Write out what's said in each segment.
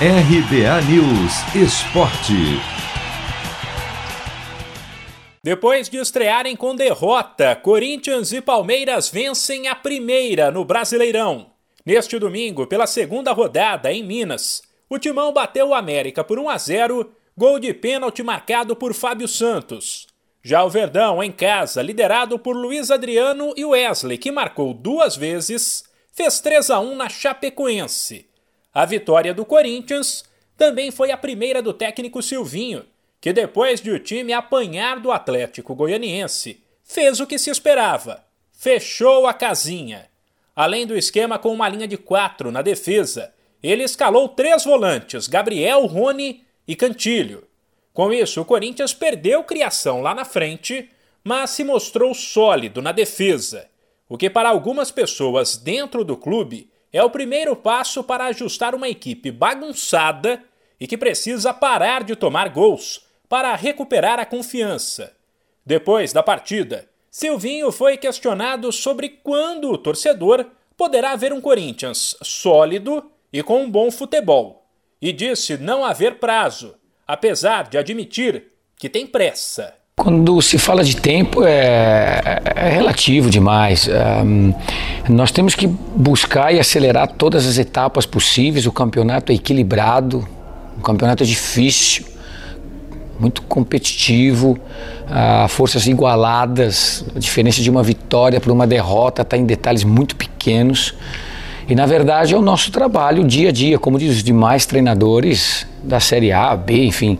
RBA News Esporte. Depois de estrearem com derrota, Corinthians e Palmeiras vencem a primeira no Brasileirão. Neste domingo, pela segunda rodada em Minas, o Timão bateu o América por 1 a 0, gol de pênalti marcado por Fábio Santos. Já o Verdão, em casa, liderado por Luiz Adriano e Wesley, que marcou duas vezes, fez 3 a 1 na Chapecoense. A vitória do Corinthians também foi a primeira do técnico Silvinho, que depois de o time apanhar do Atlético Goianiense, fez o que se esperava: fechou a casinha. Além do esquema com uma linha de quatro na defesa, ele escalou três volantes, Gabriel, Rony e Cantilho. Com isso, o Corinthians perdeu criação lá na frente, mas se mostrou sólido na defesa, o que para algumas pessoas dentro do clube é o primeiro passo para ajustar uma equipe bagunçada e que precisa parar de tomar gols para recuperar a confiança. Depois da partida, Silvinho foi questionado sobre quando o torcedor poderá ver um Corinthians sólido e com um bom futebol, e disse não haver prazo, apesar de admitir que tem pressa. Quando se fala de tempo é, é relativo demais. Um, nós temos que buscar e acelerar todas as etapas possíveis. O campeonato é equilibrado, o campeonato é difícil muito competitivo, uh, forças igualadas, a diferença de uma vitória para uma derrota está em detalhes muito pequenos. E na verdade é o nosso trabalho dia a dia, como diz os demais treinadores da Série A, B, enfim.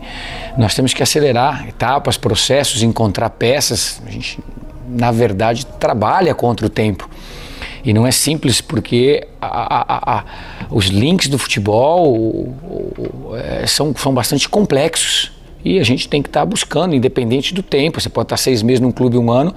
Nós temos que acelerar etapas, processos, encontrar peças. A gente, na verdade, trabalha contra o tempo. E não é simples porque a, a, a, os links do futebol o, o, é, são, são bastante complexos. E a gente tem que estar tá buscando, independente do tempo. Você pode estar seis meses num clube, um ano,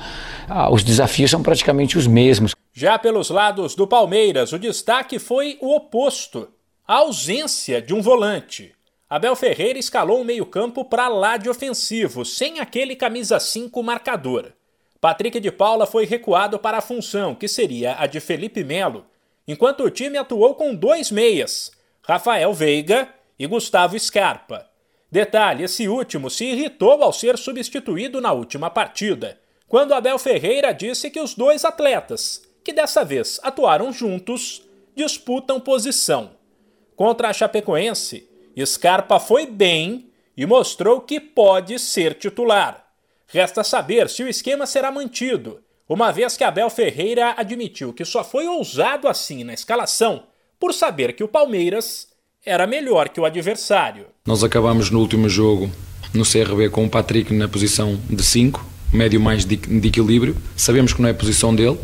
ah, os desafios são praticamente os mesmos. Já pelos lados do Palmeiras, o destaque foi o oposto: a ausência de um volante. Abel Ferreira escalou o meio-campo para lá de ofensivo, sem aquele camisa 5 marcador. Patrick de Paula foi recuado para a função, que seria a de Felipe Melo, enquanto o time atuou com dois meias, Rafael Veiga e Gustavo Scarpa. Detalhe: esse último se irritou ao ser substituído na última partida, quando Abel Ferreira disse que os dois atletas, que dessa vez atuaram juntos, disputam posição. Contra a Chapecoense, Scarpa foi bem e mostrou que pode ser titular. Resta saber se o esquema será mantido, uma vez que Abel Ferreira admitiu que só foi ousado assim na escalação por saber que o Palmeiras era melhor que o adversário. Nós acabamos no último jogo no CRB com o Patrick na posição de 5, médio mais de, equilíbrio. Sabemos que não é a posição dele,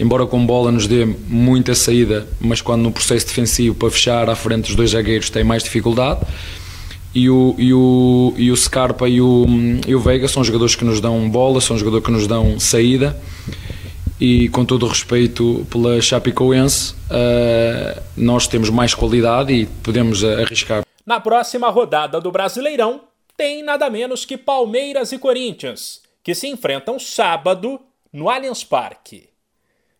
embora com bola nos dê muita saída, mas quando no processo defensivo para fechar à frente dos dois zagueiros tem mais dificuldade. E o, e o, e o Scarpa e o, e o Veiga são jogadores que nos dão bola, são jogadores que nos dão saída e com todo o respeito pela Chapecoense, uh, nós temos mais qualidade e podemos arriscar. Na próxima rodada do Brasileirão, tem nada menos que Palmeiras e Corinthians, que se enfrentam sábado no Allianz Parque.